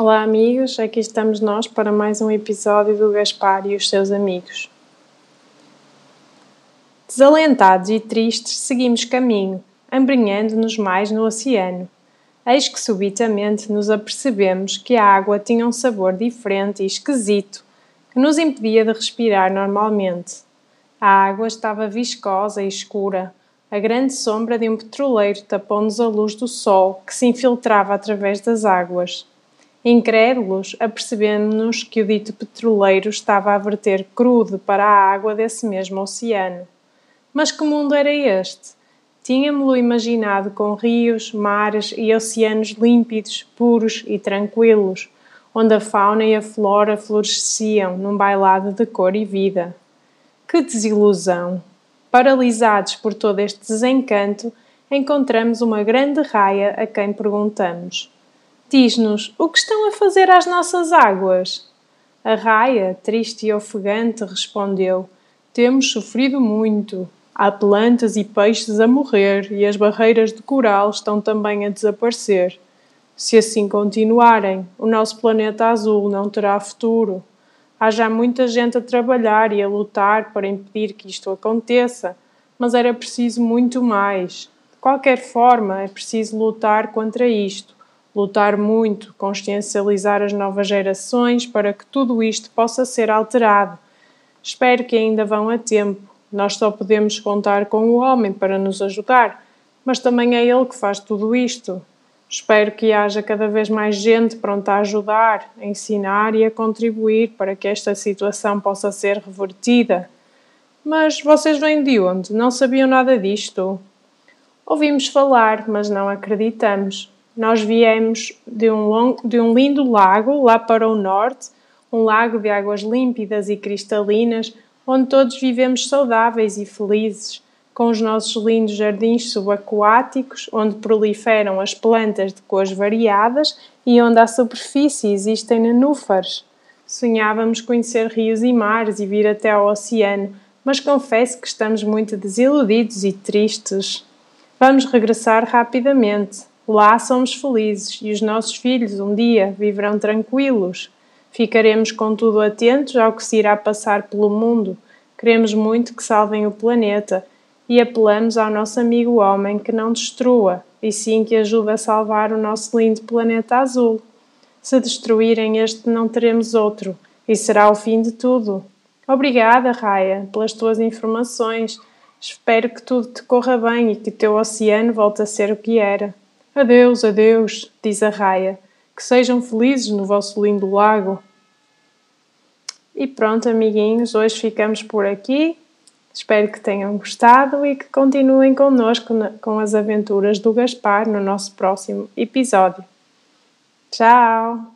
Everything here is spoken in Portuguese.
Olá, amigos, aqui estamos nós para mais um episódio do Gaspar e os seus amigos. Desalentados e tristes, seguimos caminho, embrenhando-nos mais no oceano. Eis que subitamente nos apercebemos que a água tinha um sabor diferente e esquisito que nos impedia de respirar normalmente. A água estava viscosa e escura. A grande sombra de um petroleiro tapou-nos a luz do sol que se infiltrava através das águas. Incrédulos, apercebemos-nos que o dito petroleiro estava a verter crude para a água desse mesmo oceano. Mas que mundo era este? Tínhamos-lo imaginado com rios, mares e oceanos límpidos, puros e tranquilos, onde a fauna e a flora floresciam num bailado de cor e vida. Que desilusão! Paralisados por todo este desencanto, encontramos uma grande raia a quem perguntamos: Diz-nos, o que estão a fazer às nossas águas? A raia, triste e ofegante, respondeu: Temos sofrido muito. Há plantas e peixes a morrer e as barreiras de coral estão também a desaparecer. Se assim continuarem, o nosso planeta azul não terá futuro. Há já muita gente a trabalhar e a lutar para impedir que isto aconteça, mas era preciso muito mais. De qualquer forma, é preciso lutar contra isto lutar muito, consciencializar as novas gerações para que tudo isto possa ser alterado. Espero que ainda vão a tempo. Nós só podemos contar com o homem para nos ajudar, mas também é ele que faz tudo isto. Espero que haja cada vez mais gente pronta a ajudar, a ensinar e a contribuir para que esta situação possa ser revertida. Mas vocês vêm de onde? Não sabiam nada disto? Ouvimos falar, mas não acreditamos. Nós viemos de um, de um lindo lago lá para o norte, um lago de águas límpidas e cristalinas, onde todos vivemos saudáveis e felizes, com os nossos lindos jardins subaquáticos, onde proliferam as plantas de cores variadas e onde à superfície existem nenúfares. Sonhávamos conhecer rios e mares e vir até ao oceano, mas confesso que estamos muito desiludidos e tristes. Vamos regressar rapidamente. Lá somos felizes e os nossos filhos um dia viverão tranquilos. Ficaremos, contudo, atentos ao que se irá passar pelo mundo. Queremos muito que salvem o planeta e apelamos ao nosso amigo homem que não destrua, e sim que ajude a salvar o nosso lindo planeta azul. Se destruírem este, não teremos outro, e será o fim de tudo. Obrigada, Raya, pelas tuas informações. Espero que tudo te corra bem e que o teu oceano volte a ser o que era. Adeus, adeus, diz a raia. Que sejam felizes no vosso lindo lago. E pronto, amiguinhos, hoje ficamos por aqui. Espero que tenham gostado e que continuem connosco com as aventuras do Gaspar no nosso próximo episódio. Tchau!